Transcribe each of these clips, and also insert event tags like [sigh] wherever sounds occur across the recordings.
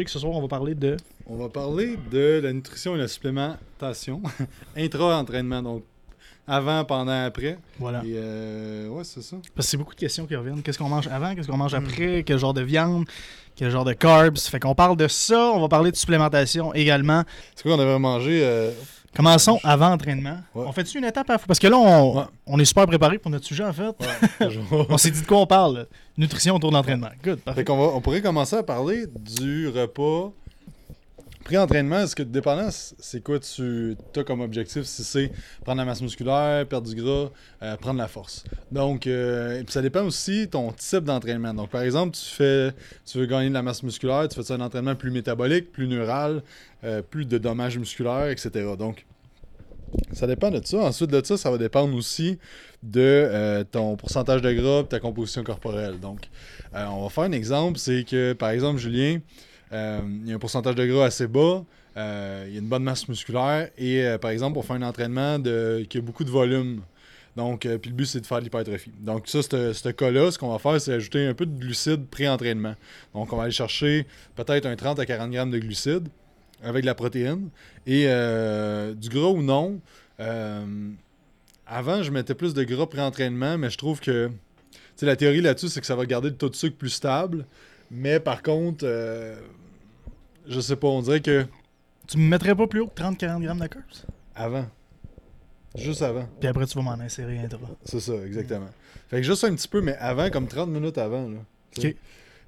Jake, ce soir, on va parler de. On va parler de la nutrition et la supplémentation [laughs] intra-entraînement. Donc, avant, pendant, après. Voilà. Et euh, ouais, c'est ça. Parce que c'est beaucoup de questions qui reviennent. Qu'est-ce qu'on mange avant? Qu'est-ce qu'on mange Hmm. après? Quel genre de viande? Quel genre de carbs? Fait qu'on parle de ça. On va parler de supplémentation également. C'est quoi qu'on avait mangé euh, Commençons avant entraînement. Ouais. On fait-tu une étape à? Parce que là, on, Ouais. on est super préparé pour notre sujet, en fait. [laughs] On s'est dit de quoi on parle. Nutrition autour de l'entraînement. Good, Fait va, on pourrait commencer à parler du repas pré-entraînement. Est-ce que, dépendant, c'est quoi tu as comme objectif? Si c'est prendre la masse musculaire, perdre du gras, euh, prendre la force? Donc, euh, ça dépend aussi ton type d'entraînement. Donc, par exemple, tu fais, tu veux gagner de la masse musculaire, tu fais un entraînement plus métabolique, plus neural, euh, plus de dommages musculaires, etc. Donc, ça dépend de ça. Ensuite de ça, ça va dépendre aussi de ton pourcentage de gras et ta composition corporelle. Donc, on va faire un exemple. C'est que, par exemple, Julien, euh, il y a un pourcentage de gras assez bas, euh, il y a une bonne masse musculaire et, euh, par exemple, on fait un entraînement qui a beaucoup de volume. Donc, puis le but, c'est de faire de l'hypertrophie. Donc, ça, ce cas-là, ce qu'on va faire, c'est ajouter un peu de glucides pré-entraînement. Donc, on va aller chercher peut-être un 30 à 40 grammes de glucides avec de la protéine et du gras ou non. Avant, je mettais plus de gras pré-entraînement, mais je trouve que la théorie là-dessus, c'est que ça va garder le taux de sucre plus stable. Mais par contre, euh, je sais pas, on dirait que Tu me mettrais pas plus haut que 30-40 grammes de carbs avant. Juste avant. Puis après, tu vas m'en insérer un drap. C'est ça, exactement. Fait que juste un petit peu, mais avant, comme 30 minutes avant. Là. Ok.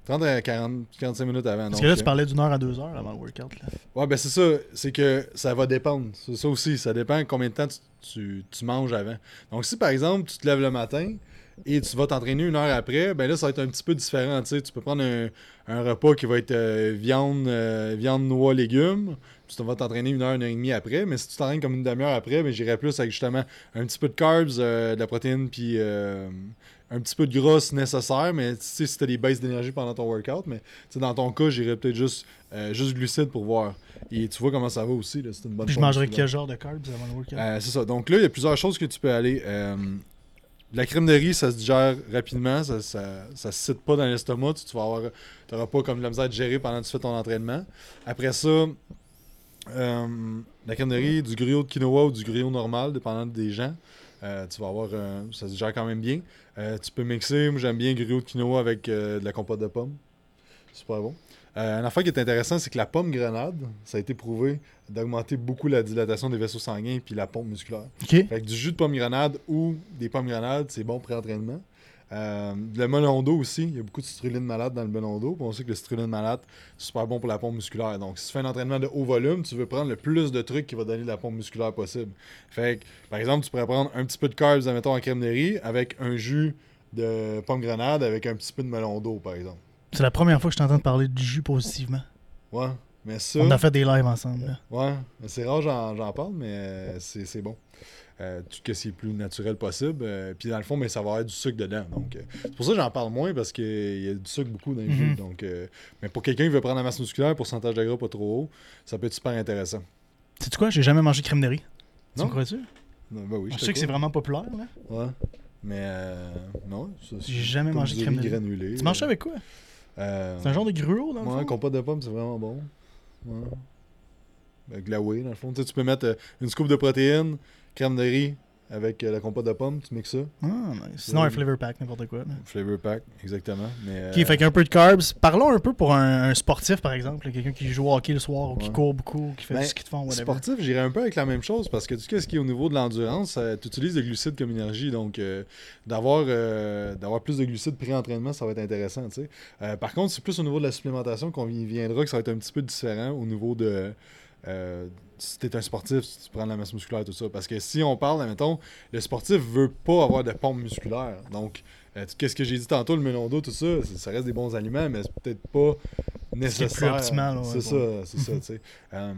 30 à 40, 45 minutes avant. Parce que là, tu euh, parlais d'une heure à deux heures avant le workout. Là. Ouais, ben c'est ça. C'est que ça va dépendre. C'est ça aussi. Ça dépend combien de temps tu, tu- tu manges avant. Donc, si par exemple, tu te lèves le matin et tu vas t'entraîner une heure après, ben là, ça va être un petit peu différent. Tu peux prendre un, un repas qui va être euh, viande, euh, viande, noix, légumes. Puis tu vas t'entraîner une heure, une heure et demie après. Mais si tu t'entraînes comme une demi-heure après, ben j'irais plus avec justement un petit peu de carbs, euh, de la protéine, puis un petit peu de gras nécessaire. Mais tu sais, si tu as des baisses d'énergie pendant ton workout. Mais dans ton cas, j'irais peut-être juste, juste glucides pour voir. Et tu vois comment ça va aussi. là. C'est une bonne Puis je musculaire. quel genre de carbs avant le workout? C'est ça. Donc là, il y a plusieurs choses que tu peux aller. La crème de riz, ça se digère rapidement. Ça ça, ça se cite pas dans l'estomac. Tu, tu vas avoir, pas comme de la misère à digérer pendant que tu fais ton entraînement. Après ça, euh, la crème de riz, du griot de quinoa ou du griot normal, dépendant des gens. Euh, tu vas avoir. euh, ça se digère quand même bien. Euh, tu peux mixer. Moi, j'aime bien griot de quinoa avec de la compote de pommes. Super bon. Euh, un affaire qui est intéressant, c'est que la pomme grenade, ça a été prouvé d'augmenter beaucoup la dilatation des vaisseaux sanguins puis la pompe musculaire. Ok. Fait que du jus de pomme grenade ou des pommes grenades, c'est bon pré-entraînement. Euh, le melon d'eau aussi, il y a beaucoup de citrulline malade dans le melon d'eau. On sait que le citrulline malade, c'est super bon pour la pompe musculaire. Donc, si tu fais un entraînement de haut volume, tu veux prendre le plus de trucs qui va donner de la pompe musculaire possible. Fait que, par exemple, tu pourrais prendre un petit peu de carbs, admettons, en crème de riz, avec un jus de pomme grenade, avec un petit peu de melon d'eau, par exemple. C'est la première fois que je t'entends parler du jus positivement. Ouais, mais ça. On a fait des lives ensemble. là. Ouais, mais c'est rare, j'en, j'en parle, mais euh, c'est, c'est bon. Euh, tout ce qui est plus naturel possible. Euh, puis dans le fond, mais ça va avoir du sucre dedans. Donc, euh, c'est pour ça que j'en parle moins parce qu'il y a du sucre beaucoup dans les Mhm. jus. Donc, euh, mais pour quelqu'un qui veut prendre la masse musculaire, pourcentage de gras pas trop haut, ça peut être super intéressant. Sais-tu quoi? J'ai jamais mangé crème de riz. Tu Non? me crois-tu? Ben oui, Je sais que c'est vraiment populaire. Là. Ouais. Mais euh, non, ça, c'est J'ai jamais mangé crème de riz. granulé. Tu manges ça avec quoi? Euh, C'est un genre de gruau, dans le Ouais, fond? compote de pommes, c'est vraiment bon. Ouais. Whey, dans le fond. Tu, sais, tu peux mettre euh, une scoop de protéines, crème de riz avec euh, la compote de pommes, tu mixes ça. Ah, nice. Sinon, un flavor pack, n'importe quoi. là. Flavor pack, exactement. Mais, Ok, euh, fait qu'un peu de carbs. Parlons un peu pour un, un sportif, par exemple. Quelqu'un qui joue au hockey le soir ou qui court beaucoup, ou qui fait Ben, du ski de fond, whatever. Sportif, j'irais un peu avec la même chose parce que tu sais, ce qui est au niveau de l'endurance, tu utilises des glucides comme énergie. Donc, euh, d'avoir euh, d'avoir plus de glucides pré-entraînement, ça va être intéressant. tu sais. Euh, par contre, c'est plus au niveau de la supplémentation qu'on y viendra que ça va être un petit peu différent au niveau de. euh, si tu es un sportif, si tu prends de la masse musculaire, tout ça. Parce que si on parle, admettons, le sportif veut pas avoir de pompe musculaire. Donc, euh, qu'est-ce que j'ai dit tantôt, le melon d'eau, tout ça, ça reste des bons aliments, mais c'est peut-être pas nécessaire. ouais, c'est ça, c'est ça, tu sais. [laughs] Euh,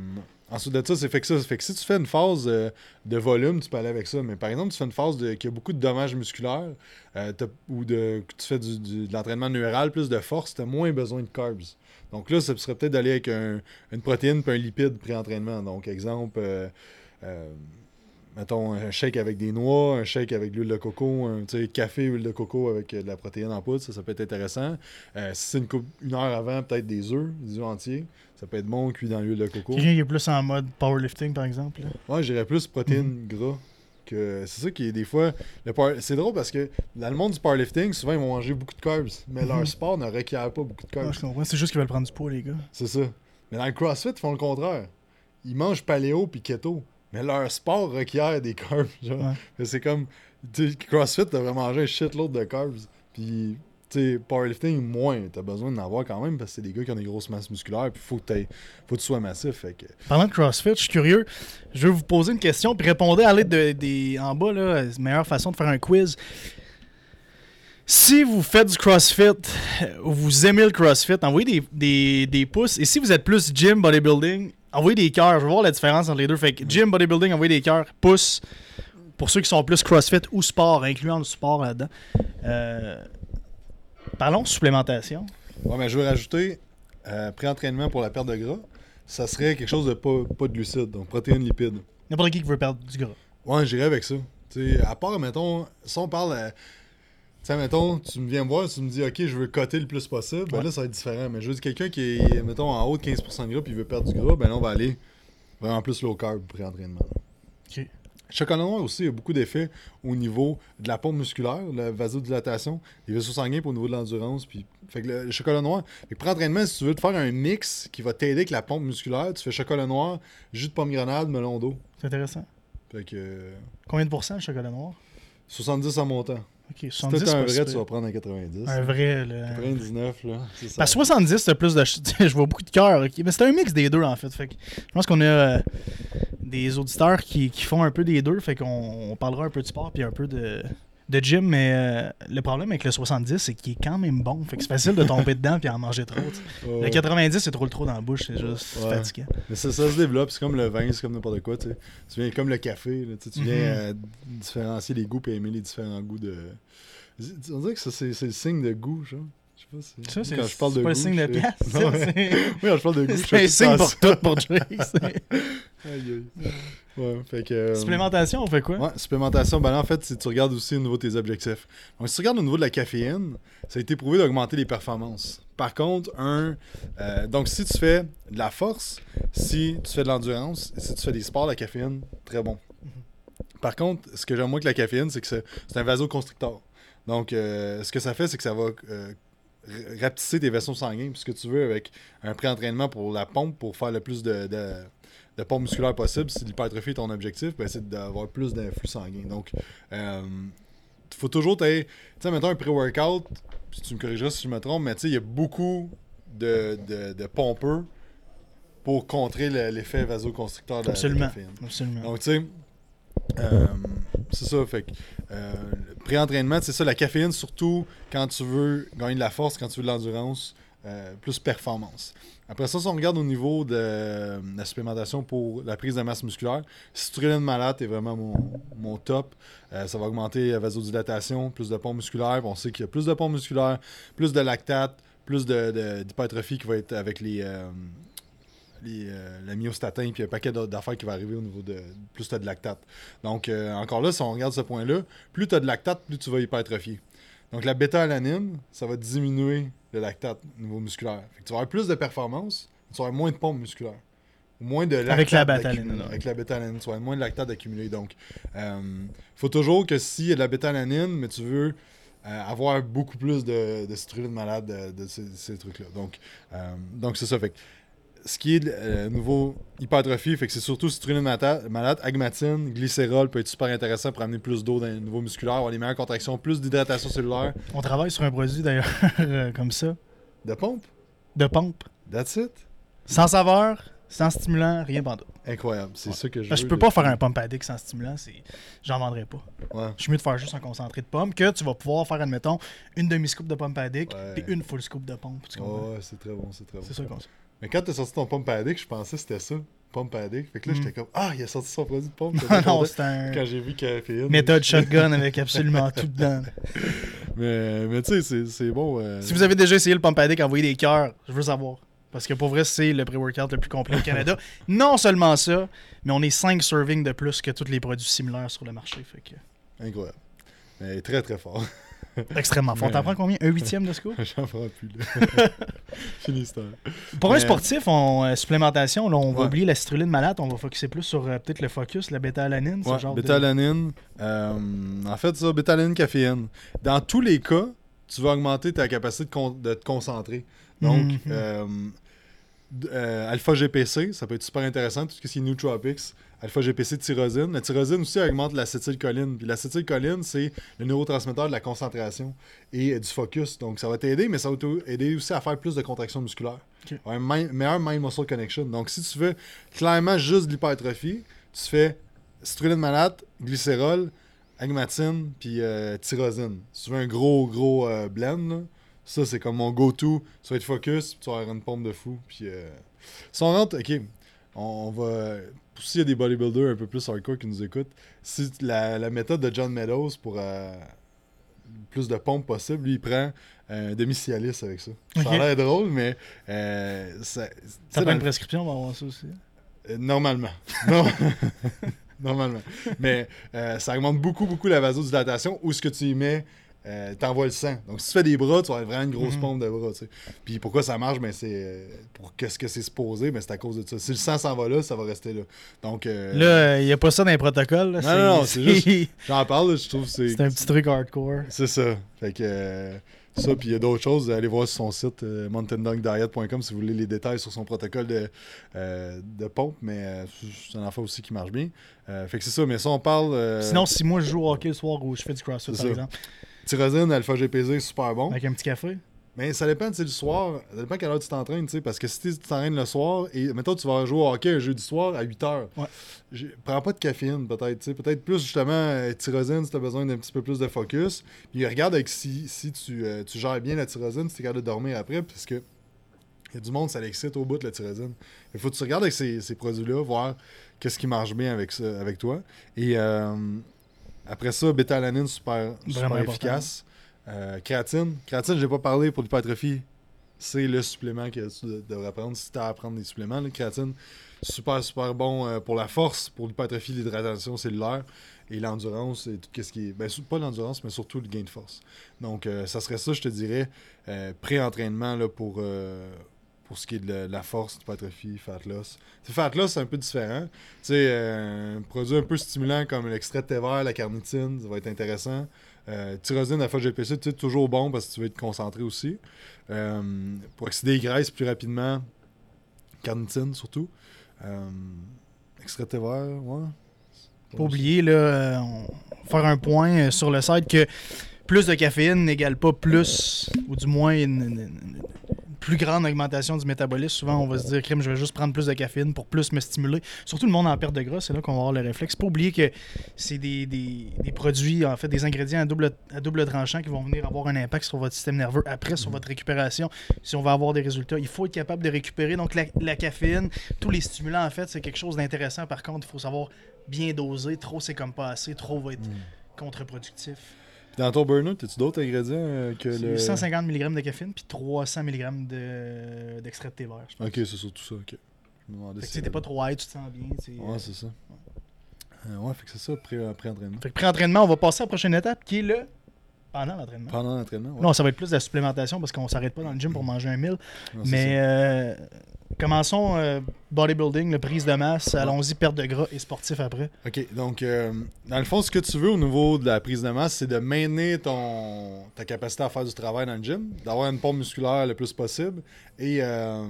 ensuite de ça, c'est fait que ça. Fait que si tu fais une phase euh, de volume, tu peux aller avec ça. Mais par exemple, tu fais une phase de, qui a beaucoup de dommages musculaires ou de, que tu fais du, du- de l'entraînement neural, plus de force, tu as moins besoin de carbs. Donc là, ça serait peut-être d'aller avec un- une protéine puis un lipide pré-entraînement. Donc, exemple, euh, euh, mettons, un shake avec des noix, un shake avec de l'huile de coco, un café, huile de coco avec euh, de la protéine en poudre, ça, ça peut être intéressant. Euh, si c'est une, coupe- une heure avant, peut-être des œufs, des œufs entiers, ça peut être bon cuit dans l'huile de coco. Quelqu'un qui est plus en mode powerlifting, par exemple. là. Ouais, j'irais plus protéines Mhm. gras. Que C'est ça qui est des fois. C'est drôle parce que dans le monde du powerlifting, souvent ils vont manger beaucoup de carbs, mais Mhm. leur sport ne requiert pas beaucoup de carbs. Ouais, je comprends. C'est juste qu'ils veulent prendre du poids, les gars. C'est ça. Mais dans le CrossFit, ils font le contraire. Ils mangent paléo puis keto. Mais leur sport requiert des carbs. Ouais. C'est comme. CrossFit, t'as vraiment mangé un shitload de carbs. Puis, sais, powerlifting, moins. T'as besoin d'en avoir quand même parce que c'est des gars qui ont des grosses masses musculaires. Puis, faut que, faut que tu sois massif. Fait que. Parlant de CrossFit, je suis curieux. Je vais vous poser une question, puis répondez à l'aide de, des. En bas, là, la meilleure façon de faire un quiz. Si vous faites du CrossFit, ou vous aimez le CrossFit, envoyez des, des, des pouces. Et si vous êtes plus gym, bodybuilding, envoyez des cœurs. Je veux voir la différence entre les deux. Fait que gym, bodybuilding, envoyez des cœurs, pouces. Pour ceux qui sont plus CrossFit ou sport, incluant le sport là-dedans. Euh, parlons supplémentation. Ouais, mais je veux rajouter euh, pré-entraînement pour la perte de gras. Ça serait quelque chose de pas, pas de glucides, donc protéines, lipides. N'importe qui qui veut perdre du gras. Ouais, j'irais avec ça. Tu sais, à part, mettons, si on parle. euh, Tu sais, mettons, tu me viens me voir, tu me dis, OK, je veux coter le plus possible, ben Ouais. là, ça va être différent. Mais je veux dire, quelqu'un qui est, mettons, en haut de 15% de gras puis il veut perdre du gras, ben là, on va aller vraiment plus low carb pré-entraînement. Ok. Chocolat noir aussi, il y a beaucoup d'effets au niveau de la pompe musculaire, la vasodilatation, les vaisseaux sanguins pour au niveau de l'endurance. Puis, fait que le, chocolat noir, fait que pré-entraînement, si tu veux te faire un mix qui va t'aider avec la pompe musculaire, tu fais chocolat noir, jus de pomme grenade, melon d'eau. C'est intéressant. Fait que euh, Combien de pourcents le chocolat noir? 70 en montant. Ok, Si 70 t'es un vrai, si tu vas prendre un 90. Un vrai, là. 99, là. C'est ça. Parce que 70, c'est plus de. [laughs] Je vois beaucoup de cœur. ok. Mais c'est un mix des deux, en fait. fait que je pense qu'on a euh, des auditeurs qui, qui font un peu des deux. Fait qu'on on parlera un peu de sport puis un peu de, de gym. Mais euh, le problème avec le 70, c'est qu'il est quand même bon. Fait que c'est facile de tomber [laughs] dedans puis en manger trop. Le 90, c'est trop le trop dans la bouche. C'est juste Ouais. fatigant. Mais ça, ça se développe, c'est comme le vin, c'est comme n'importe quoi, tu viens comme le café, là, tu viens Mhm. euh, différencier les goûts et aimer les différents goûts de... On dirait que ça, c'est c'est le signe de goût, genre. Je sais pas si... Ça, c'est Quand je parle de c'est pas le goût, signe de pièce. Non, [laughs] Oui, quand je parle de goût, je C'est un fais signe pour tout pour Jake. ça. [laughs] Aïe, aïe. Ouais, fait que... euh, Supplémentation, on fait quoi? Ouais, supplémentation, ben là, en fait, si tu regardes aussi au niveau de tes objectifs. Donc, si tu regardes au niveau de la caféine, ça a été prouvé d'augmenter les performances. Par contre, un. euh, donc, si tu fais de la force, si tu fais de l'endurance, si tu fais des sports, la caféine, très bon. Par contre, ce que j'aime moins que la caféine, c'est que c'est c'est un vasoconstricteur. Donc, euh, ce que ça fait, c'est que ça va euh, rapetisser tes vaisseaux sanguins. Puis ce que tu veux avec un pré-entraînement pour la pompe, pour faire le plus de, de, de pompe musculaire possible, si l'hypertrophie est ton objectif, ben, c'est d'avoir plus d'influx sanguin. Donc, il faut toujours Tu sais, mettons un pré-workout, puis tu me corrigeras si je me trompe, mais tu sais, il y a beaucoup de, de, de pompeux pour contrer le- l'effet vasoconstricteur de la- de la Absolument. Absolument. Donc, tu sais, euh, c'est ça. Fait euh, pré-entraînement, c'est ça, la caféine, surtout quand tu veux gagner de la force, quand tu veux de l'endurance, euh, plus performance. Après ça, si on regarde au niveau de euh, la supplémentation pour la prise de masse musculaire, citrulline malade est vraiment mon, top. Ça va augmenter la vasodilatation, plus de pompe musculaire. On sait qu'il y a plus de pompe musculaire, plus de lactate, plus de- de- d'hypertrophie qui va être avec les, les, euh, la myostatin, puis un paquet d'a- d'affaires qui va arriver au niveau de plus tu as de lactate. Donc, euh, encore là, si on regarde ce point-là, plus tu as de lactate, plus tu vas hypertrophier. Donc, la bêta-alanine, ça va diminuer le lactate au niveau musculaire. Fait que tu vas avoir plus de performance, tu vas avoir moins de pompe musculaire. Ou Moins de lactate Avec la bêta-alanine. Avec la bêta-alanine, tu vas avoir moins de lactate accumulé. Donc, il faut toujours que s'il y a de la bêta-alanine, mais tu veux euh, avoir beaucoup plus de, de citrulline malade de, de ces, ces trucs-là. Donc, euh, donc c'est ça. Fait ce qui est euh, nouveau hypertrophie, fait que c'est surtout citrulline malade, agmatine, glycérol peut être super intéressant pour amener plus d'eau dans le niveau musculaire, avoir les meilleures contractions, plus d'hydratation cellulaire. On travaille sur un produit d'ailleurs [laughs] euh, comme ça, De pompe, de pompe. that's it? Sans saveur, sans stimulant, rien pendant. Incroyable, c'est ça que je veux. je peux pas faire un pump addict sans stimulant, c'est j'en vendrais pas. Ouais. Je suis mieux de faire juste un concentré de pomme que tu vas pouvoir faire, admettons, une demi-scoop de pump addict puis une full scoop de pompe. Tu comprends? Ouais, c'est très bon, c'est très bon. C'est ça qu'on Mais quand t'as sorti ton pompe addict, je pensais que c'était ça, pompe addict. Fait que là, Mm. j'étais comme, ah, il a sorti son produit de pompe. [laughs] Non, c'est un Quand j'ai vu caféine. méthode [laughs] shotgun avec absolument tout dedans. Mais, mais tu sais, c'est- bon. euh, Si vous avez déjà essayé le pump addict, envoyez des cœurs. Je veux savoir. Parce que pour vrai, c'est le pré-workout le plus complet au [laughs] Canada. non seulement ça, mais on est 5 servings de plus que tous les produits similaires sur le marché. Fait que... Incroyable. Mais très très fort. [laughs] Extrêmement fort. T'en prends combien? Un huitième de ce coup [laughs] J'en prends plus. là. [laughs] Fini. Pour un Mais- sportif, on, euh, supplémentation, là, on va oublier la citrulline malade, on va focuser plus sur euh, peut-être le focus, la bêta-alanine. ce genre de- euh, en fait, ça, bétalanine, caféine. Dans tous les cas, tu vas augmenter ta capacité de, con- de te concentrer. Donc, Mhm. Euh, euh, alpha-GPC, ça peut être super intéressant, tout ce qui est nootropics. Alpha-GPC, tyrosine. La tyrosine aussi augmente l'acétylcholine. Puis l'acétylcholine, c'est le neurotransmetteur de la concentration et euh, du focus. Donc, ça va t'aider, mais ça va t'aider aussi à faire plus de contractions musculaires. Un meilleur mind-muscle connection. Donc, si tu veux clairement juste de l'hypertrophie, tu fais citrulline malate, glycérol, agmatine, puis euh, tyrosine. Si tu veux un gros, gros euh, blend, là, ça, c'est comme mon go-to. Tu vas être focus, puis tu vas avoir une pompe de fou. Puis, euh, si on rentre, ok, on, on va. S'il y a des bodybuilders un peu plus hardcore qui nous écoutent, si la, la méthode de John Meadows pour euh, plus de pompes possible, lui, il prend un demi-cialis avec ça. Ça a l'air drôle, mais euh, ça, dans prend une prescription, on va avoir ça aussi? euh, normalement. [laughs] Non. normalement. Mais euh, ça augmente beaucoup, beaucoup la vasodilatation. Où ce que tu y mets, euh, t'envoies le sang. Donc, si tu fais des bras, tu vas avoir vraiment une grosse Mhm. pompe de bras. tu sais. Puis pourquoi ça marche? Ben, c'est euh, Pour qu'est-ce que c'est supposé ben, C'est à cause de ça. Si le sang s'en va là, ça va rester là. Donc, euh, Là, il n'y a pas ça dans les protocoles. là, Non, non, non, c'est juste- [laughs] j'en parle, là, je trouve que c'est. C'est un petit truc hardcore. C'est ça. Fait que. euh, ça, puis il y a d'autres choses. Allez voir sur son site euh, mountaindunkdiet.com si vous voulez les détails sur son protocole de, euh, de pompe. Mais euh, c'est un enfant aussi qui marche bien. Euh, fait que c'est ça. Mais ça, on parle. euh, Sinon, si moi je joue au hockey le soir ou je fais du crossfit, par ça. exemple, Tyrosine, alpha-GPZ, super bon. avec un petit café, Mais ça dépend, tu sais, le soir. Ça dépend à quelle heure tu t'entraînes, tu sais. Parce que si tu t'entraînes le soir et, mettons, tu vas jouer au hockey un jeudi soir à 8 heures. Ouais. Prends pas de caféine, peut-être, tu sais. Peut-être plus, justement, euh, tyrosine si tu as besoin d'un petit peu plus de focus. Puis regarde avec si, si tu, euh, tu gères bien la tyrosine, si tu es capable de dormir après. Parce que il y a du monde, ça l'excite au bout de la tyrosine. Il faut que tu regardes avec ces, ces produits-là, voir qu'est-ce qui marche bien avec, ça, avec toi. Et euh, après ça, bêta-alanine, super, super efficace. Euh, créatine. Créatine, j'ai pas parlé pour l'hypertrophie. C'est le supplément que tu de- devrais prendre si tu as à prendre des suppléments. La créatine, super, super bon euh, pour la force, pour l'hypertrophie, l'hydratation cellulaire et l'endurance et tout ce qui est. Ben, pas l'endurance, mais surtout le gain de force. Donc, euh, ça serait ça, je te dirais, euh, pré-entraînement pour, pour ce qui est de la, force, l'hypertrophie, fat loss. Fat loss, c'est un peu différent. Tu sais, euh, un produit un peu stimulant comme l'extrait de thé vert, la carnitine, ça va être intéressant. Euh, tyrosine, alpha GPC, tu sais, toujours bon parce que tu veux être concentré aussi. Euh, pour oxyder les graisses plus rapidement, carnitine surtout. Extrait de thé vert, ouais. pas oublier, là, faire un point sur le site que plus de caféine n'égale pas plus, ou du moins plus grande augmentation du métabolisme. Souvent, on va se dire, crème, je vais juste prendre plus de caféine pour plus me stimuler. Surtout le monde en perte de gras, c'est là qu'on va avoir le réflexe. Pas oublier que c'est des, des- des produits, en fait, des ingrédients à double, à double tranchant qui vont venir avoir un impact sur votre système nerveux après, sur votre récupération. Si on va avoir des résultats, il faut être capable de récupérer. Donc, la, la caféine, tous les stimulants, en fait, c'est quelque chose d'intéressant. Par contre, il faut savoir bien doser. Trop, c'est comme pas assez. Trop va être contre-productif. Dans ton burner, as-tu d'autres ingrédients euh, que le. 150 mg de caféine puis 300 mg de- d'extrait de thé vert. je pense. Ok, c'est surtout ça, ok. Je me demandais Fait que si t'es pas trop high, tu te sens bien. Ouais, euh. c'est ça. Euh, ouais, fait que c'est ça, pré- pré-entraînement. Fait que pré-entraînement, on va passer à la prochaine étape qui est le pendant l'entraînement. Pendant l'entraînement, ouais. Non, ça va être plus de la supplémentation parce qu'on s'arrête pas dans le gym pour manger un mille. Non, Mais euh, commençons euh, bodybuilding, le prise de masse. Allons-y, perte de gras et sportif après. OK, donc euh, dans le fond, ce que tu veux au niveau de la prise de masse, c'est de maintenir ton, ta capacité à faire du travail dans le gym, d'avoir une pompe musculaire le plus possible. Et euh,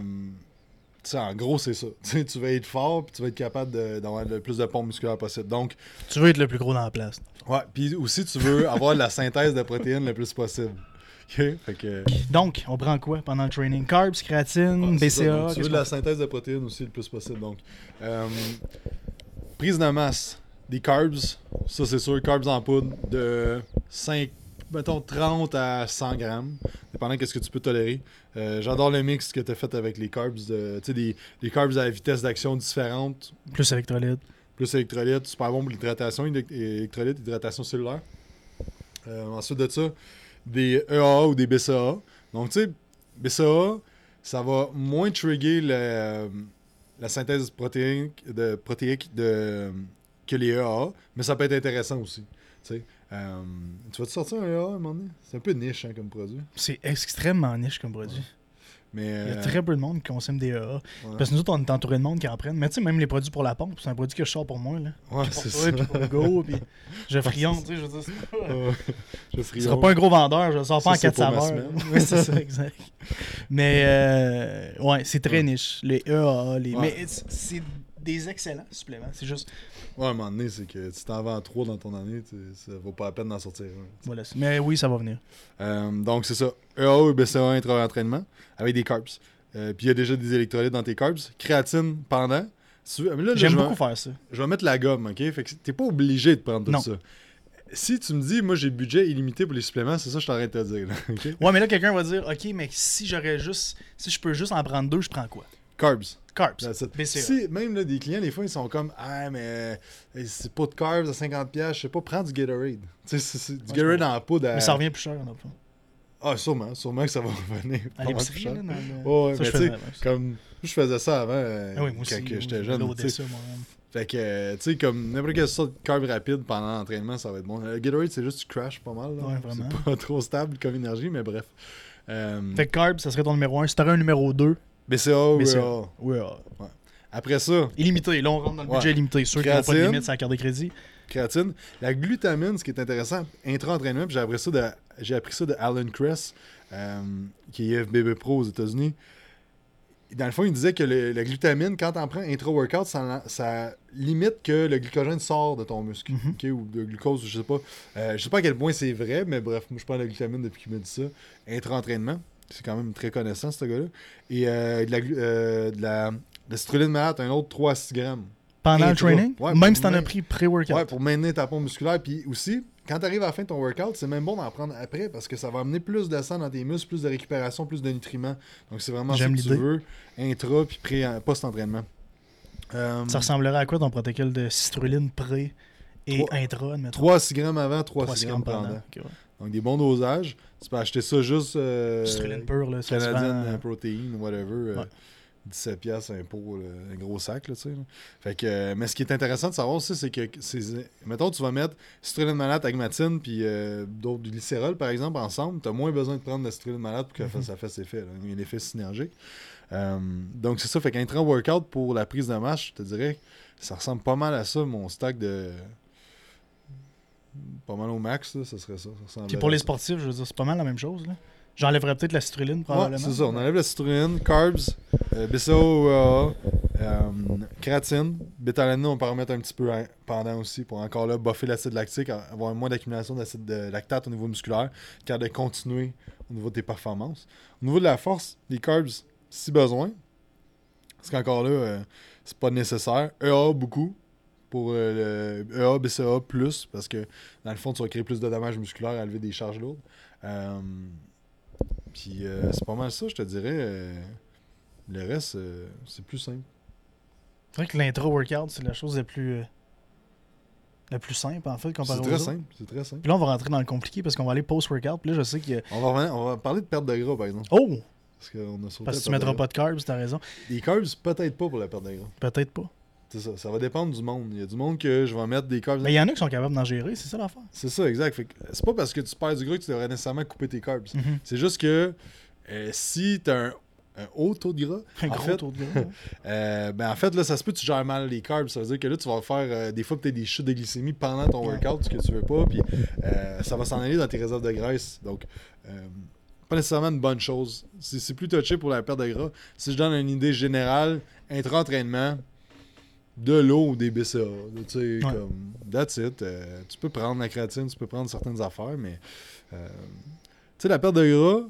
tu sais, en gros, c'est ça. [laughs] Tu vas être fort, puis tu vas être capable d'avoir le plus de pompe musculaire possible. Donc, Tu veux être le plus gros dans la place. ouais, puis aussi, tu veux avoir de la [laughs] synthèse de protéines le plus possible. [laughs] OK? Fait que. Donc, on prend quoi pendant le training? Carbs, créatine, Ouais, c'est ça. BCA Donc, tu veux de la synthèse de protéines aussi le plus possible. Donc, euh, prise de masse, des carbs, ça c'est sûr, carbs en poudre de 5, mettons 30 à 100 grammes, dépendant de ce que tu peux tolérer. Euh, J'adore le mix que tu as fait avec les carbs, de, tu sais, des, des carbs à vitesse d'action différente, Plus électrolyte. plus électrolytes, super bon pour l'hydratation, élec- électrolyte, hydratation cellulaire. Euh, ensuite de ça, des EAA ou des BCAA. Donc, tu sais, BCAA, ça va moins trigger le- la synthèse protéique de, protéique de, que les EAA, mais ça peut être intéressant aussi. tu. Euh, tu vas te sortir un EAA à un moment donné? C'est un peu niche hein, comme produit. C'est extrêmement niche comme produit. Mais, Il y a euh, très peu de monde qui consomme des EA. ouais. Parce que nous autres, on est entouré de monde qui en prennent. Mais tu sais, même les produits pour la pompe, c'est un produit que je sors pour moi. Là. Ouais, c'est ça. puis pour go, puis [laughs] je friande, tu sais, je veux dire, je serais serai pas un gros vendeur, je sors Ça, pas en c'est 4 pour ma saveurs. c'est ça, [laughs] exact. Mais euh, ouais, c'est très Ouais. niche. Les EAA, les... Mais c'est des excellents suppléments. C'est juste. Ouais, à un moment donné, c'est que si t'en vends trois dans ton année, ça vaut pas la peine d'en sortir un. Voilà. Mais oui, ça va venir. Euh, donc, c'est ça. EAA et BCA intra-entraînement avec des carbs. Euh, Puis il y a déjà des électrolytes dans tes carbs. Créatine pendant. J'aime beaucoup faire ça. je vais mettre la gomme, ok? Fait que t'es pas obligé de prendre tout Non. ça. Si tu me dis, moi j'ai le budget illimité pour les suppléments, c'est ça que je t'arrête de te dire. là? Ouais, mais là, quelqu'un va dire Ok, mais si j'aurais juste. Si je peux juste en prendre deux, je prends quoi? Carbs. Carbs. That's it. BCA. Si, même là, des clients, des fois, ils sont comme Ah, mais euh, c'est pas de carbs à 50$, je sais pas, prends du Gatorade. Tu sais, c'est- c'est du Ouais, Gatorade en poudre. à- Mais ça revient plus cher, en fait. Ah, sûrement, sûrement que ça va [laughs] revenir. À l'épicerie, plus cher. là, dans le- Ouais, ouais, ça, mais je tu sais. Comme je faisais ça avant euh, Ah oui, moi quand aussi. j'étais je jeune. ça. Fait que, euh, tu sais, comme n'importe quelle sorte de carb rapide pendant l'entraînement, ça va être bon. Le Gatorade, c'est juste tu crashes pas mal. là. Ouais, vraiment. C'est pas [laughs] trop stable comme énergie, mais bref. Euh, Fait que Carbs, ça serait ton numéro 1. Si t'aurais un numéro 2, BCA BCA. EA. ouais. Après ça, illimité. Là, on rentre dans le Ouais. budget illimité. Ceux qui n'ont pas de Créatine. limite sur la carte de crédit. créatine. La glutamine, ce qui est intéressant, intra-entraînement, j'ai appris ça de, j'ai appris ça de Alan Kress, euh, qui est FBB Pro aux États-Unis. Dans le fond, il disait que le- la glutamine, quand t'en prends intra-workout, ça, ça limite que le glycogène sort de ton muscle. Mhm. ou de glucose, je sais pas. Euh, je sais pas à quel point c'est vrai, mais bref, moi je prends la glutamine depuis qu'il me dit ça. Intra-entraînement. C'est quand même très connaissant, ce gars-là. Et euh, de, la, euh, de la de la citrulline malade, un autre 3 à 6 grammes. Pendant le training, Ouais, même si t'en as pris pré-workout. Ouais, pour maintenir ta pompe musculaire. Puis aussi, quand tu arrives à la fin de ton workout, c'est même bon d'en prendre après parce que ça va amener plus de sang dans tes muscles, plus de récupération, plus de nutriments. Donc c'est vraiment J'aime que tu veux, intra puis pré- post-entraînement. Euh, Ça ressemblerait à quoi ton protocole de citrulline pré et Trois- intra, admettons? 3 à 6 grammes avant, 3 à 3 6 grammes pendant. Ouais. Donc des bons dosages. Tu peux acheter ça juste euh, Citrulline pure, là, vend- euh, Protein, whatever. euh, Ouais. 17 piastres un pot, là, un gros sac, là, tu sais. là. Fait que, euh, mais ce qui est intéressant de savoir aussi, c'est que, mettons, tu vas mettre citrulline malade, agmatine, puis euh, d'autres du glycérol, par exemple, ensemble, tu as moins besoin de prendre de la citrulline malade pour que Mhm. ça fasse effet. là. Il y a un effet synergique. Euh, donc, c'est ça. Fait qu'un workout pour la prise de marche, je te dirais, ça ressemble pas mal à ça, mon stack de. Pas mal au max, là, ça serait ça. ça Puis pour les sportifs, je veux dire, c'est pas mal la même chose. Là. J'enlèverais peut-être la citrulline, Ouais, probablement. c'est ça. On enlève la citrulline, carbs, euh, BCAO, euh, créatine, bêta-alanine, on peut en remettre un petit peu pendant aussi pour encore là buffer l'acide lactique, avoir moins d'accumulation d'acide de lactate au niveau musculaire, car de continuer au niveau de tes performances. Au niveau de la force, les carbs, si besoin, parce qu'encore là, euh, c'est pas nécessaire. EA, beaucoup. Pour euh, le EA, BCA, plus, parce que dans le fond, tu vas créer plus de dommages musculaires à lever des charges lourdes. Euh, puis euh, c'est pas mal ça, je te dirais. le reste, c'est plus simple. C'est vrai que l'intro-workout, c'est la chose la plus, la plus simple, en fait, comparé C'est très simple. C'est très simple. Puis là, on va rentrer dans le compliqué parce qu'on va aller post-workout. Puis là, je sais a... On va, revenir- on va parler de perte de gras, par exemple. Oh! Parce qu'on a sauté Parce que tu mettras pas de carbs, t'as raison. Les carbs, peut-être pas pour la perte de gras. Peut-être pas. C'est ça. Ça va dépendre du monde. Il y a du monde que je vais mettre des carbs. Mais il y en a qui sont capables d'en gérer, c'est ça l'affaire. C'est ça, exact. C'est pas parce que tu perds du gras que tu devrais nécessairement couper tes carbs. Mhm. C'est juste que euh, si tu as un, un haut taux de gras, Un en gros fait, taux de gras. [laughs] Euh, ben en fait, là, ça se peut que tu gères mal les carbs. Ça veut dire que là, tu vas faire euh, des fois peut-être des chutes de glycémie pendant ton workout, ce que tu veux pas, puis euh, ça va s'en aller dans tes réserves de graisse. Donc, pas nécessairement une bonne chose. C'est c'est plus touché pour la perte de gras. Si je donne une idée générale, intra-entraînement, de l'eau ou des BCA. là, Tu sais, comme, that's it. Euh, tu peux prendre la créatine, tu peux prendre certaines affaires, mais, euh, tu sais, la perte de gras,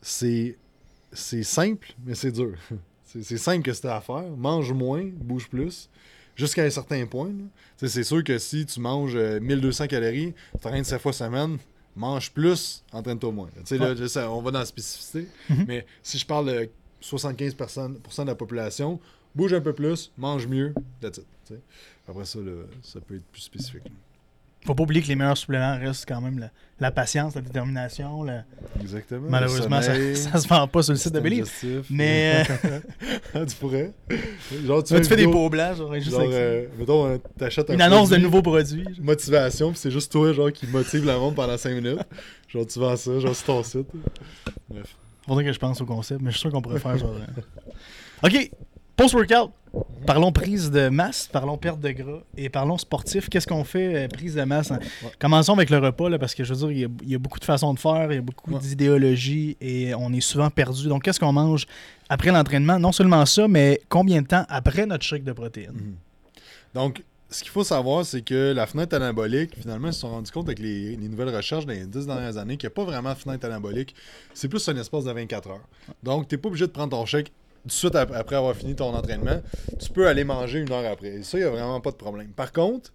c'est c'est simple, mais c'est dur. [laughs] C'est simple que c'était à faire. Mange moins, bouge plus, jusqu'à un certain point. là. Tu sais, C'est sûr que si tu manges euh, 1200 calories, tu t'entraînes 7 fois semaine, mange plus, entraîne-toi moins. Tu sais, là, Ouais. sais, on va dans la spécificité, Mhm. mais si je parle de 75% de la population, bouge un peu plus, mange mieux, that's it. Après ça, ça peut être plus spécifique. Faut pas oublier que les meilleurs suppléments restent quand même la, la patience, la détermination. la- Exactement. Malheureusement, Le ça, [laughs] ça se vend pas sur le site de Believe. Mais [laughs] euh, tu pourrais. Genre, tu, fais des peaux blanches, genre, juste Genre, avec ça. euh, mettons, euh, t'achètes un Une annonce de nouveaux produits. genre. motivation, puis c'est juste toi, genre, qui motive la vente pendant 5 minutes. Genre, tu vends ça, genre, sur ton site. Bref. Faudrait que je pense au concept, mais je suis sûr qu'on pourrait faire genre. Ok, post-workout. Parlons prise de masse, parlons perte de gras et parlons sportif. Qu'est-ce qu'on fait, euh, prise de masse hein? Commençons avec le repas, là, parce que je veux dire, il y, a, il y a beaucoup de façons de faire, il y a beaucoup Ouais. d'idéologies et on est souvent perdu. Donc, qu'est-ce qu'on mange après l'entraînement? Non seulement ça, mais combien de temps après notre shake de protéines? Mhm. Donc, ce qu'il faut savoir, c'est que la fenêtre anabolique, finalement, ils se sont rendus compte avec les, les nouvelles recherches des 10 dernières années qu'il n'y a pas vraiment de fenêtre anabolique. C'est plus un espace de 24 heures. Donc, tu n'es pas obligé de prendre ton chèque tout de suite ap- après avoir fini ton entraînement. Tu peux aller manger une heure après. Et ça, il n'y a vraiment pas de problème. Par contre,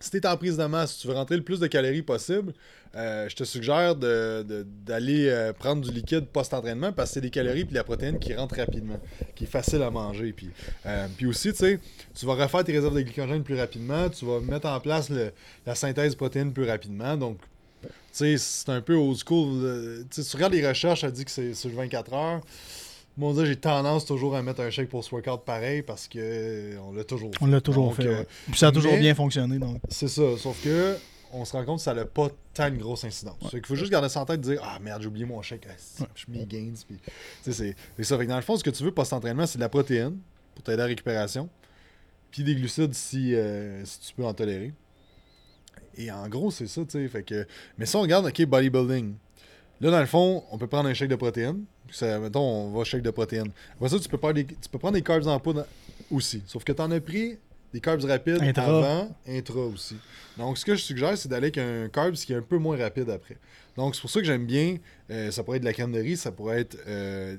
si tu es en prise de masse, tu veux rentrer le plus de calories possible, euh, je te suggère de- de- d'aller euh, prendre du liquide post-entraînement parce que c'est des calories puis la protéine qui rentre rapidement, qui est facile à manger. Puis, euh, puis aussi, tu sais, tu vas refaire tes réserves de glycogène plus rapidement, tu vas mettre en place la synthèse de protéines plus rapidement. Donc, tu sais, c'est un peu old school. si tu regardes les recherches, ça dit que c'est sur 24 heures. Moi, on dirait, j'ai tendance toujours à mettre un chèque pour ce workout pareil parce que euh, on l'a toujours fait. On l'a toujours Donc, fait. euh, ouais. Puis ça a toujours mais- bien fonctionné. Donc. c'est ça, sauf que on se rend compte que ça n'a pas tant une grosse incidence. Fait qu'il faut juste garder ça en tête et dire Ah merde, j'ai oublié mon chèque, Ah, je suis mes gains. Puis, c'est c'est ça. Fait que dans le fond, ce que tu veux post-entraînement, c'est de la protéine pour t'aider à la récupération, puis des glucides si, euh, si tu peux en tolérer. Et en gros, c'est ça, tu sais. Fait que... Mais si on regarde, OK, bodybuilding, là, dans le fond, on peut prendre un chèque de protéines. Ça, mettons, on va chèque de protéines. Après ça, tu peux, prendre des, tu peux prendre des carbs en poudre aussi. Sauf que tu en as pris des carbs rapides Intra. avant, intra aussi. Donc, ce que je suggère, c'est d'aller avec un carbs qui est un peu moins rapide après. Donc, c'est pour ça que j'aime bien, euh, ça pourrait être de la crème de riz, ça pourrait être euh,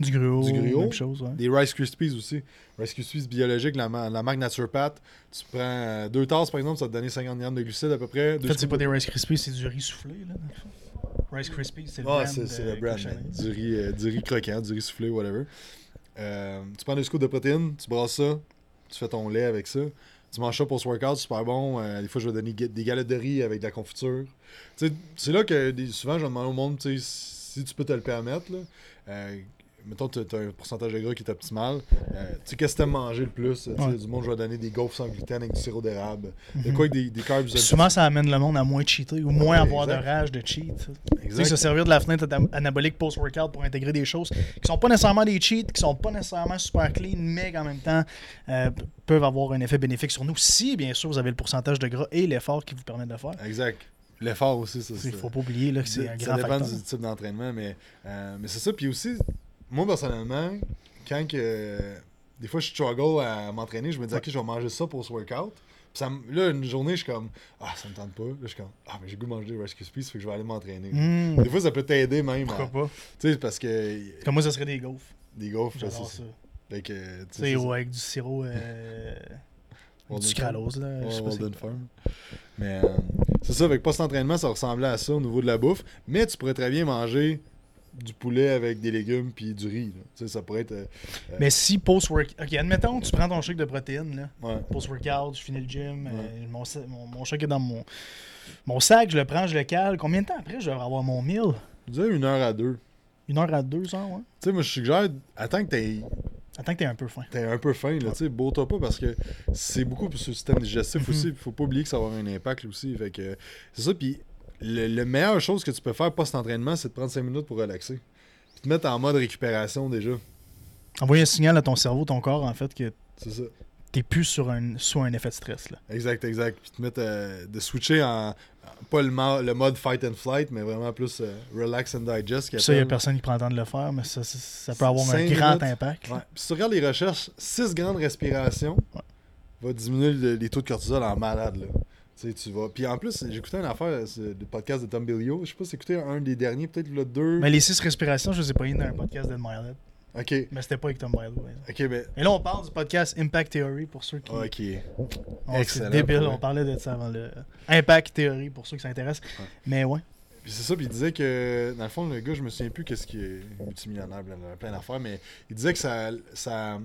Du gruau, Du gruau. même chose. ouais. des Rice Krispies aussi. Rice Krispies biologiques, la, la marque Naturepath. Tu prends euh, deux tasses, par exemple, ça va te donner 50 grammes de glucides à peu près. En fait, c'est pas de- des Rice Krispies, c'est du riz soufflé. Là, dans le fond. Rice Krispies, c'est le Ah, brand. c'est le brand. Du riz, euh, du riz croquant, du riz soufflé, whatever. Euh, tu prends deux scoops de protéines, tu brasses ça, tu fais ton lait avec ça. Tu manges ça pour ce workout, super bon. Euh, des fois, je vais donner des galettes de riz avec de la confiture. C'est là que souvent, je demande au monde si tu peux te le permettre. Là, euh, mettons, tu as un pourcentage de gras qui est optimal. Euh, tu sais, qu'est-ce que tu manger le plus? Ouais. Du monde, je vais donner des gaufres sans gluten avec du sirop d'érable. De Mhm. quoi avec des, des carbs? Souvent, ça amène le monde à moins cheater ou moins Ouais, avoir de exact. rage de cheat. ça. Tu sais, Exact. se servir de la fenêtre ana- anabolique post-workout pour intégrer des choses qui sont pas nécessairement des cheats, qui sont pas nécessairement super clean, mais qui en même temps euh, peuvent avoir un effet bénéfique sur nous si, bien sûr, vous avez le pourcentage de gras et l'effort qui vous permet de le faire. Exact. L'effort aussi, ça. Il c'est- faut pas oublier là, que c'est un ça grand dépend facteur. du type d'entraînement, mais, euh, mais c'est ça. Puis aussi, moi personnellement, quand que, des fois je struggle à m'entraîner, je me dis, ok, je vais manger ça pour ce workout. Ça là, une journée, je suis comme, ah, ça me tente pas. Là, je suis comme, ah, mais j'ai goût de manger des Rice Krispies, fait que je vais aller m'entraîner. Hmm, Des fois, ça peut t'aider même. pourquoi à- pas? Tu sais, parce que Comme moi, ça serait des gaufres. des gaufres, c'est ça. ça. Fait que, tu sais, avec du sirop. euh, [laughs] du sucralose, là. Ouais, Walden Farm. Mais euh, c'est ça, avec post-entraînement, ça ressemblait à ça au niveau de la bouffe. Mais tu pourrais très bien manger du poulet avec des légumes puis du riz. là. Tu sais, ça pourrait être. euh, Mais si post-workout. Ok, admettons, tu prends ton chèque de protéines, là. ouais. Post-workout, je finis le gym, euh, mon, mon, mon chèque est dans mon, mon sac, je le prends, je le cale. Combien de temps après je devrais avoir mon meal? Je dirais une heure à deux. Une heure à deux heures, ouais. Tu sais, moi, je suggère, attends que t'aies Attends que t'aies un peu faim. t'es un peu faim, là, tu sais, bourre-toi pas parce que c'est beaucoup sur le système digestif Mhm. aussi. Faut pas oublier que ça va avoir un impact aussi. Fait que c'est ça. Puis le, le meilleure chose que tu peux faire post-entraînement, c'est de prendre 5 minutes pour relaxer. Puis te mettre en mode récupération déjà. Envoyer un signal à ton cerveau, ton corps, en fait, que t'es plus sur un, sous un effet de stress, là. Exact, exact. Puis te mettre euh, de switcher en pas le, mo- le mode fight and flight, mais vraiment plus euh, relax and digest. Puis ça, il y a personne qui prend le temps de le faire, mais ça, ça, ça peut avoir un grand minutes. impact. Ouais. Puis si tu regardes les recherches, 6 grandes respirations Ouais. va diminuer le- les taux de cortisol en malade. Là. Tu sais, tu vas. Puis en plus, j'écoutais une affaire, c'est le podcast de Tom Billio. Je sais pas si écouté un des derniers, peut-être le 2. Mais les six respirations, je les ai pas eu dans un podcast d'Ed Milet. Ok. Mais c'était pas avec Tom ouais. Ok, mais. Et là, on parle du podcast Impact Theory pour ceux qui. Ok. Oh, c'est excellent, débile, pour vrai. on parlait de ça avant le. Impact Theory pour ceux qui s'intéressent. Ouais. Mais ouais. Puis c'est ça, puis il disait que, dans le fond, le gars, je me souviens plus qu'est-ce qui est multimillionnaire, plein, plein d'affaires, mais il disait que ça, ça,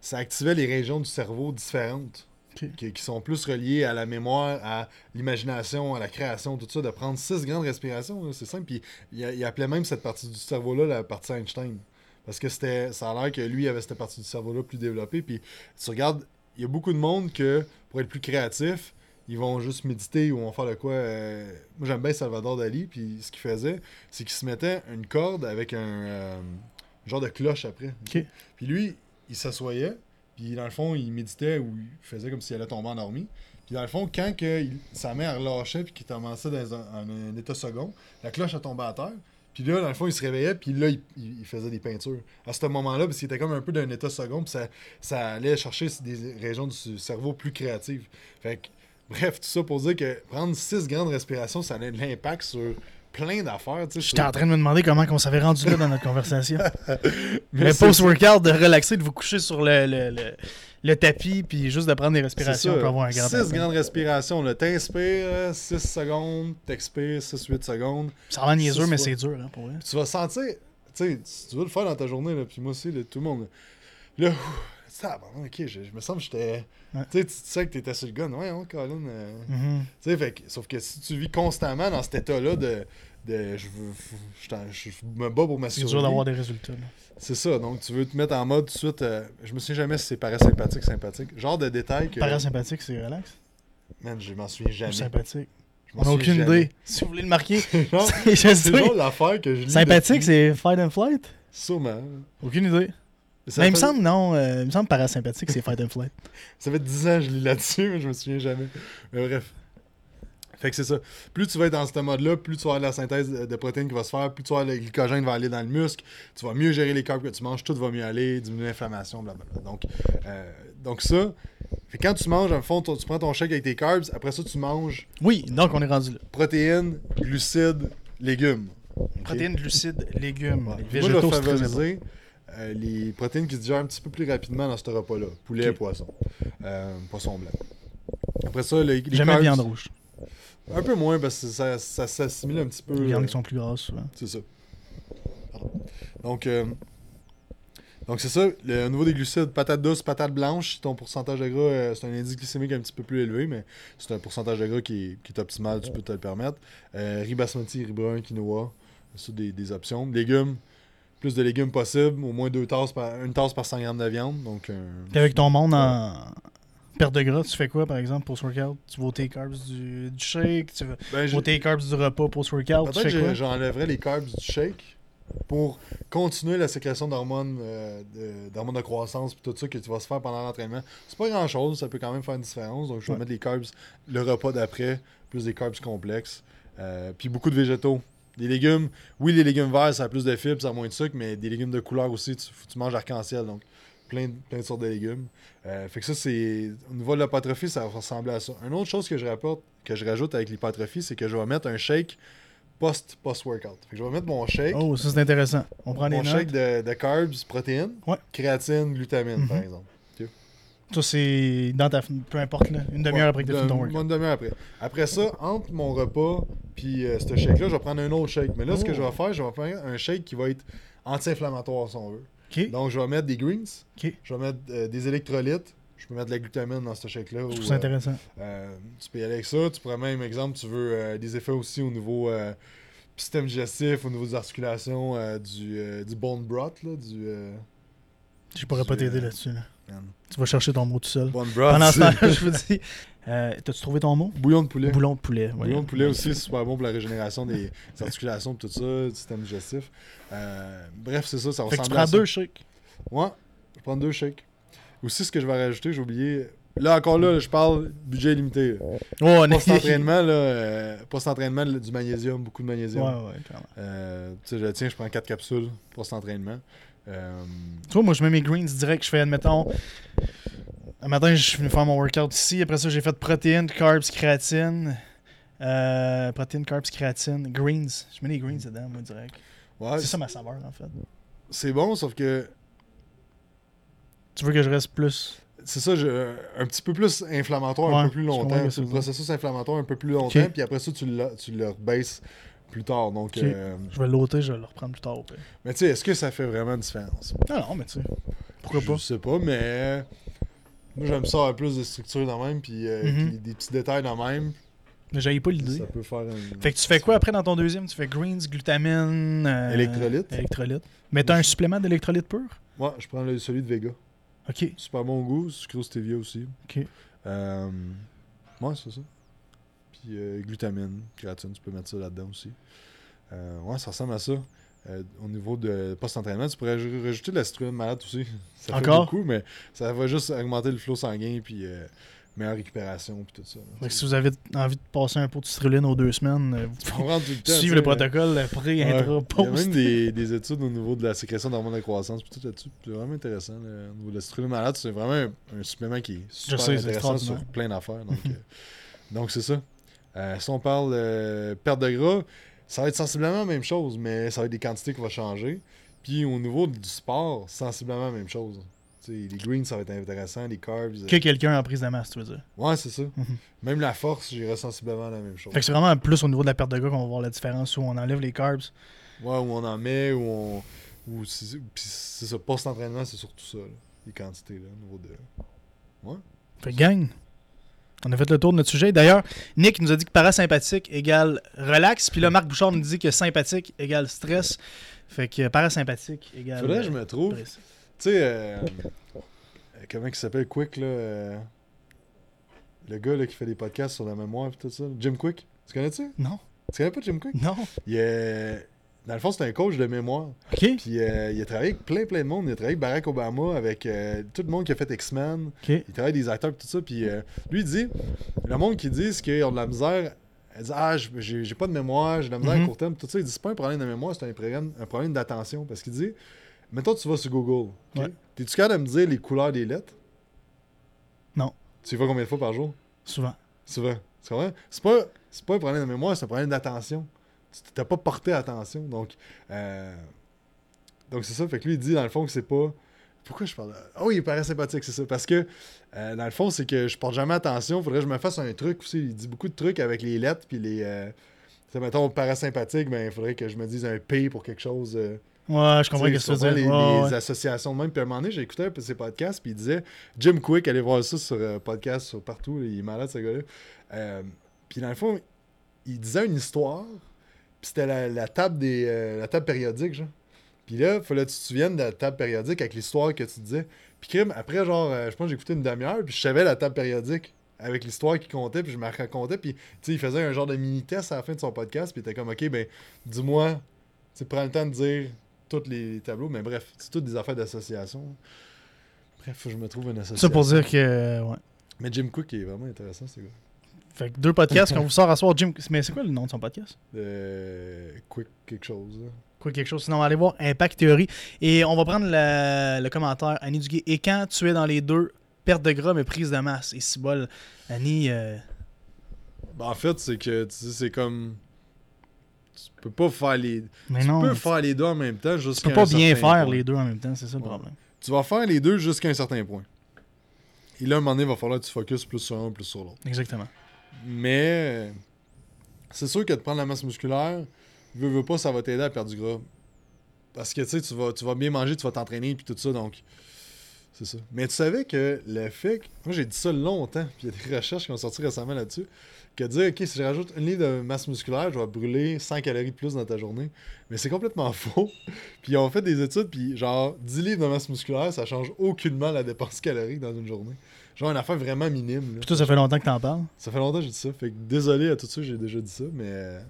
ça activait les régions du cerveau différentes. Qui, qui sont plus reliés à la mémoire, à l'imagination, à la création, tout ça, de prendre six grandes respirations. C'est simple. Puis il, il appelait même cette partie du cerveau-là la partie Einstein. Parce que c'était, ça a l'air que lui avait cette partie du cerveau-là plus développée. Puis tu regardes, il y a beaucoup de monde que pour être plus créatif, ils vont juste méditer ou vont faire de quoi. euh, Moi j'aime bien Salvador Dali. Puis ce qu'il faisait, c'est qu'il se mettait une corde avec un euh, genre de cloche après. Puis lui, il s'assoyait. Puis dans le fond, il méditait ou il faisait comme s'il allait tomber endormi. Puis dans le fond, quand sa mère relâchait puis qu'il commençait dans un, état second, la cloche a tombé à terre. Puis là, dans le fond, il se réveillait, puis là, il, faisait des peintures. À ce moment-là, parce qu'il était comme un peu d'un état second, puis ça, ça allait chercher des régions du cerveau plus créatives. Bref, tout ça pour dire que prendre six grandes respirations, ça a de l'impact sur plein d'affaires. tu sais, J'étais en train de me demander comment on s'avait rendu là dans notre conversation. [laughs] Mais Le post-workout, de relaxer, de vous coucher sur le, le, le, le tapis, puis juste de prendre des respirations pour avoir un grand 6 impact. grandes respirations. là. T'inspires 6 secondes, t'expires 6-8 secondes. Ça rend niaiseux, mais c'est dur, hein, pour vrai. Tu vas sentir, tu sais, si tu veux le faire dans ta journée, là, puis moi aussi, là, tout le monde. Là, ça, bon, ok, je, je me sens que j'étais. Ouais. Tu sais, tu sais que t'étais sur le gun. Ouais, hein, Colin. euh, Mhm. Tu sais, fait sauf que si tu vis constamment dans cet état-là de. de je, je, me bats pour ma C'est dur d'avoir des résultats. C'est ça, donc tu veux te mettre en mode tout de suite. euh, je me souviens jamais si c'est parasympathique, sympathique. Genre de détail que. Parasympathique, c'est relax. Man, je m'en souviens Ou jamais. sympathique. On n'a aucune jamais. idée. Si vous voulez le marquer, [laughs] Genre, [laughs] c'est sais. genre l'affaire que je lis. Sympathique, depuis- c'est fight and flight? Sûrement. Aucune idée. Ça Mais il me semble, non. euh, il me semble parasympathique, c'est fight and flight. Ça fait 10 ans que je lis là-dessus, mais je me souviens jamais. Mais bref. Fait que c'est ça. Plus tu vas être dans ce mode-là, plus tu vas avoir la synthèse de protéines qui va se faire, plus tu vas avoir le glycogène va aller dans le muscle, tu vas mieux gérer les carbs que tu manges, tout va mieux aller, diminuer l'inflammation, blablabla. Donc, euh, donc ça, fait quand tu manges, en fond, tu tu prends ton shake avec tes carbs, après ça, tu manges Oui, donc on est rendu là. protéines, glucides, légumes. Protéines, glucides, légumes. Ouais. Les Puis Moi, je euh, les protéines qui se digèrent un petit peu plus rapidement dans ce repas-là. Poulet, Ok. poisson. Euh, poisson blanc. Après ça, les, les Jamais carbs, viande rouge. Un peu moins parce que ça, ça s'assimile un petit peu. Les viandes euh, qui sont plus grasses, souvent. C'est ça. Pardon. Donc, euh, donc c'est ça. Le, au niveau des glucides, patate douce, patate blanche, ton pourcentage de gras, c'est un indice glycémique un petit peu plus élevé, mais c'est un pourcentage de gras qui est, qui est optimal, tu peux te le permettre. Riz basmati, riz brun, quinoa, c'est des, des options. Légumes, plus de légumes possible, au moins deux tasses par, une tasse par 100 grammes de viande. Donc, Puis avec ton monde en perte de gras, tu fais quoi, par exemple, post-workout? Tu vas tes carbs du, du shake, tu vas Ben, tes carbs du repas post-workout, tu Peut-être fais que quoi? j'enlèverais les carbs du shake pour continuer la sécrétion d'hormones euh, de, d'hormones de croissance puis tout ça que tu vas se faire pendant l'entraînement. C'est pas grand chose, ça peut quand même faire une différence. Donc je vais Ouais. mettre les carbs le repas d'après, plus des carbs complexes. Euh, puis beaucoup de végétaux. Des légumes, oui, les légumes verts, ça a plus de fibres, ça a moins de sucre, mais des légumes de couleur aussi, tu, manges arc-en-ciel. Donc plein, de- plein de sortes de légumes. Euh, fait que ça, c'est. Au niveau de l'hypertrophie, ça va ressembler à ça. Une autre chose que je rapporte, que je rajoute avec l'hypertrophie, c'est que je vais mettre un shake post- post-workout. fait que je vais mettre mon shake, Oh, ça c'est intéressant. On prend mon shake de, de carbs, protéines, Ouais. créatine, glutamine, par Mhm. exemple. Ça c'est dans ta. Peu importe, là. Une demi-heure après que tu ton workout. Une demi-heure après. Après ça, entre mon repas puis euh, ce shake-là, je vais prendre un autre shake. Mais là, ce que Oh. je vais faire, je vais faire un shake qui va être anti-inflammatoire, si on veut. Ok. Donc, je vais mettre des greens, Ok. je vais mettre euh, des électrolytes, je peux mettre de la glutamine dans ce shake-là. Je ou, trouve ça euh, intéressant. Euh, tu peux y aller avec ça. Tu pourrais même, exemple, tu veux des effets aussi au niveau système digestif, au niveau des articulations, du, du bone broth, là, du... Je pourrais pas t'aider là-dessus. Là. Man, Tu vas chercher ton mot tout seul. bone broth, Pendant ce temps-là, [laughs] je vous dis. Euh, T'as-tu trouvé ton mot? Bouillon de poulet. Boulon de poulet. ouais. Bouillon de poulet aussi, c'est super bon pour la régénération des, des [laughs] articulations, tout ça, du système digestif. Euh, bref, c'est ça, ça Fait que tu ressemble prends à ça. deux shakes. Ouais, je prends deux shakes. Aussi, ce que je vais rajouter, j'ai oublié... Là, encore là, je parle budget limité. Oh, Post-entraînement, là, euh, post-entraînement, du magnésium, beaucoup de Ouais, magnésium. ouais, clairement. Euh, tu sais, je tiens, je prends 4 capsules pour cet entraînement. Euh, Tu vois, moi, je mets mes greens direct. Je fais, admettons, un matin, je suis venu faire mon workout ici. Après ça, j'ai fait protéines, carbs, créatine. Euh, protéines, carbs, créatine, greens. Je mets les greens dedans, moi, direct. ouais, c'est ça ma saveur, en fait. c'est bon, sauf que Tu veux que je reste plus? c'est ça, je- un petit peu plus inflammatoire, un peu plus longtemps. le processus inflammatoire un peu plus longtemps, puis après ça, tu le, tu le rebaisses plus tard. Donc, euh, Je vais l'ôter, je vais le reprendre plus tard au pire. mais tu sais, est-ce que ça fait vraiment une différence? Non, non, mais tu sais. Pourquoi Je pas? sais pas, mais Moi, j'aime ça avoir plus de structure dans même, puis euh, Mhm. puis des petits détails dans même. Mais j'avais pas l'idée. Ça peut faire un... Fait que tu fais quoi après dans ton deuxième? Tu fais greens, glutamine, euh, Électrolyte. électrolyte. Mais t'as un supplément d'électrolyte pur? Moi, je prends le, celui de Vega. Ok, Super bon goût, sucrose stevia aussi. ok. Euh, ouais, c'est ça. Puis euh, glutamine, créatine, tu peux mettre ça là-dedans aussi. Euh, ouais, ça ressemble à ça. Euh, au niveau de post-entraînement, tu pourrais aj- rajouter de la citrulline malade aussi. [laughs] Ça fait Encore? beaucoup, mais ça va juste augmenter le flot sanguin, puis euh, meilleure récupération, puis tout ça. Si vous avez envie de passer un pot de citrulline aux deux semaines, euh, Tu comprends tout le protocole Ouais. intra, Il y a post. même des, des études au niveau de la sécrétion d'hormones de croissance, puis tout là-dessus. C'est vraiment intéressant. là. Au niveau de la citrulline malade, c'est vraiment un, un supplément qui est super sais, intéressant sur plein d'affaires. Donc, [laughs] donc c'est ça. Euh, si on parle euh, perte de gras, ça va être sensiblement la même chose, mais ça va être des quantités qui vont changer. Puis au niveau du sport, sensiblement la même chose. Les greens, ça va être intéressant, les carbs. euh, Que quelqu'un en prise de masse, tu veux dire. Ouais, c'est ça. Mhm. Même la force, j'irais sensiblement la même chose. Fait que c'est vraiment plus au niveau de la perte de gras qu'on va voir la différence où on enlève les carbs. Ouais, où on en met, où on. Où c'est ça, post-entraînement, c'est surtout ça, là, les quantités, là, au niveau de. Fait que gang, on a fait le tour de notre sujet. D'ailleurs, Nick nous a dit que parasympathique égale relax. Puis là, Marc Bouchard nous dit que sympathique égale stress. Fait que parasympathique égale. Faudrait que je me trouve. Tu sais, euh, euh, comment il s'appelle? Quick, là euh, Le gars là, qui fait des podcasts sur la mémoire et tout ça. Jim Quick. Tu connais-tu? Non, Tu connais pas Jim Quick? Non. il est... Dans le fond, c'est un coach de mémoire. Ok. Puis euh, il a travaillé avec plein, plein de monde. Il a travaillé avec Barack Obama, avec euh, tout le monde qui a fait X-Men. Ok. Il travaille avec des acteurs et tout ça. Puis euh, lui, il dit le monde qui dit qu'ils ont de la misère, elle dit Ah, j'ai pas de mémoire, j'ai de la misère Mhm. à court terme. Tout ça, il dit C'est pas un problème de mémoire, c'est un problème, un problème d'attention. Parce qu'il dit Mettons, tu vas sur Google. ok? Ouais. T'es-tu capable de me dire les couleurs des lettres? Non. Tu y vas combien de fois par jour? Souvent. Souvent. Tu comprends? C'est pas, c'est pas un problème de mémoire, c'est un problème d'attention. Tu t'as pas porté attention. Donc, euh, donc c'est ça. Fait que lui, il dit dans le fond que c'est pas. Pourquoi je parle de... Oh, il est parasympathique, c'est ça. Parce que, euh, dans le fond, c'est que je porte jamais attention. Faudrait que je me fasse un truc aussi. Il dit beaucoup de trucs avec les lettres. Puis les. Euh... tu sais, mettons, parasympathique, ben, il faudrait que je me dise un P pour quelque chose. euh, Ouais, je comprends que dire. les, Ouais, les ouais. associations de même. Puis à un moment donné, j'ai écouté un peu ses podcasts, puis il disait Jim Quick, allez voir ça sur podcast, sur partout, il est malade ce gars-là. Puis dans le fond, il disait une histoire, c'était la, la table des euh, la table périodique, genre. Puis là, il fallait que tu te souviennes de la table périodique avec l'histoire que tu disais. Puis crime, après, genre, euh, je pense que j'ai écouté une demi-heure, puis je savais la table périodique avec l'histoire qui comptait, puis je me racontais, puis tu sais, il faisait un genre de mini-test à la fin de son podcast, puis il était comme, OK, ben, dis-moi, tu prends le temps de dire tous les tableaux, mais bref, c'est toutes des affaires d'association. Bref, faut que je me trouve une association. Ça pour dire que. Ouais. Mais Jim Cook est vraiment intéressant, ce gars. Fait que deux podcasts [laughs] qu'on vous sort à soir. Jim. Mais c'est quoi le nom de son podcast? Euh, quick quelque chose. Quoi, quelque chose. Sinon, on va aller voir Impact Theory. Et on va prendre la- le commentaire Annie Duguay. Et quand tu es dans les deux, perte de gras mais prise de masse. Et si bol, Annie. euh, Ben, en fait, c'est que tu sais, c'est comme. Tu peux pas faire les. Mais tu non. peux tu faire les deux en même temps tu jusqu'à peux pas bien faire point. les deux en même temps, c'est ça le Ouais. problème. Tu vas faire les deux jusqu'à un certain point. Et là, à un moment donné, il va falloir que tu focuses plus sur un, plus sur l'autre. Exactement. Mais c'est sûr que de prendre la masse musculaire, veux, veux pas, ça va t'aider à perdre du gras. Parce que tu sais, vas, tu bien manger, tu vas t'entraîner, puis tout ça, donc c'est ça. Mais tu savais que le fait que. Moi, j'ai dit ça longtemps, puis il y a des [laughs] recherches qui ont sorti récemment là-dessus, que dire, ok, si je rajoute une livre de masse musculaire, je vais brûler 100 calories de plus dans ta journée. Mais c'est complètement [laughs] faux. Puis ils ont fait des études, puis genre, 10 livres de masse musculaire, ça change aucunement la dépense [laughs] calorique dans une journée. Genre, une affaire vraiment minime. là. Puis toi, ça fait longtemps que t'en parles? Ça fait longtemps que j'ai dit ça. Fait que désolé à tous ceux j'ai déjà dit ça, mais euh,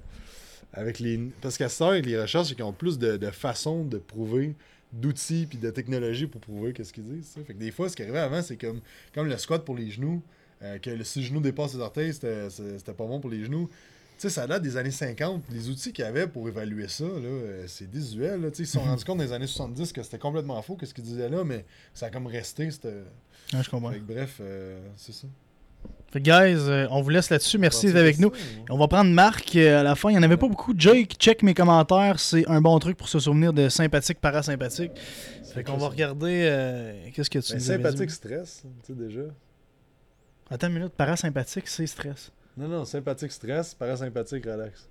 avec les. Parce qu'à heure, avec les recherches, c'est qu'ils ont plus de, de façons de prouver, d'outils puis de technologies pour prouver qu'est-ce qu'ils disent. ça. Fait que des fois, ce qui arrivait avant, c'est comme, comme le squat pour les genoux, euh, que le, si le genou dépasse les orteils, c'était pas bon pour les genoux. Tu sais, ça date des années 50. Les outils qu'il y avait pour évaluer ça, là, euh, c'est désuet. Là. Ils se sont [laughs] rendus compte dans les années 70 que c'était complètement faux, qu'est-ce qu'ils disaient là, mais ça a comme resté. c'était- Ouais, je comprends. Fait que bref, euh, c'est ça. Fait que, guys, euh, on vous laisse là-dessus. Merci d'être avec que nous. ouais. On va prendre Marc euh, à la fin. Il n'y en avait pas beaucoup. Jake, check mes commentaires. C'est un bon truc pour se souvenir de sympathique, parasympathique. Fait qu'on va regarder. euh, Qu'est-ce que tu Ben, sympathique stress, tu sais déjà. Attends une minute. Parasympathique, c'est stress. Non, non, sympathique stress, parasympathique relax.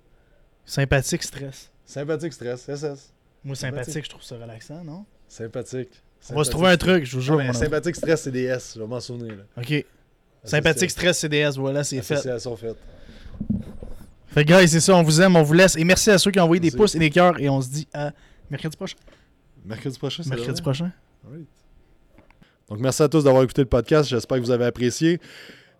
Sympathique, stress. Sympathique stress, SS. Moi, sympathique, Sympathique. je trouve ça relaxant, non? Sympathique. On va se trouver un truc, je vous jure. Sympathique stress CDS, je vais m'en souvenir. Là. Ok. Sympathique stress CDS, voilà, c'est fait. Association faite. Fait que, guys, c'est ça, on vous aime, on vous laisse. Et merci à ceux qui ont envoyé des pouces et des cœurs. Et on se dit à mercredi prochain. Mercredi prochain, c'est Mercredi prochain. Alright. Donc, merci à tous d'avoir écouté le podcast. J'espère que vous avez apprécié.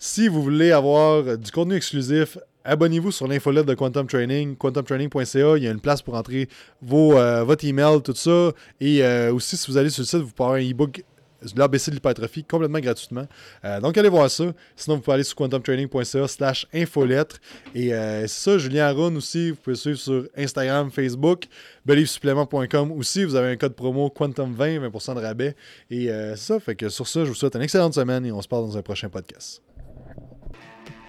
Si vous voulez avoir euh, du contenu exclusif, abonnez-vous sur l'infolette de Quantum Training, quantumtraining.ca. Il y a une place pour entrer vos, euh, votre email, tout ça. Et euh, aussi, si vous allez sur le site, vous pouvez avoir un e-book l'ABC de l'hypertrophie complètement gratuitement. Donc, allez voir ça. Sinon, vous pouvez aller sur quantumtraining.ca slash infolettre. Et c'est ça, Julien Aroun aussi, vous pouvez suivre sur Instagram, Facebook, believesupplément.com aussi. Vous avez un code promo Quantum20, 20% de rabais. Et euh, ça, fait que sur ça, je vous souhaite une excellente semaine et on se parle dans un prochain podcast.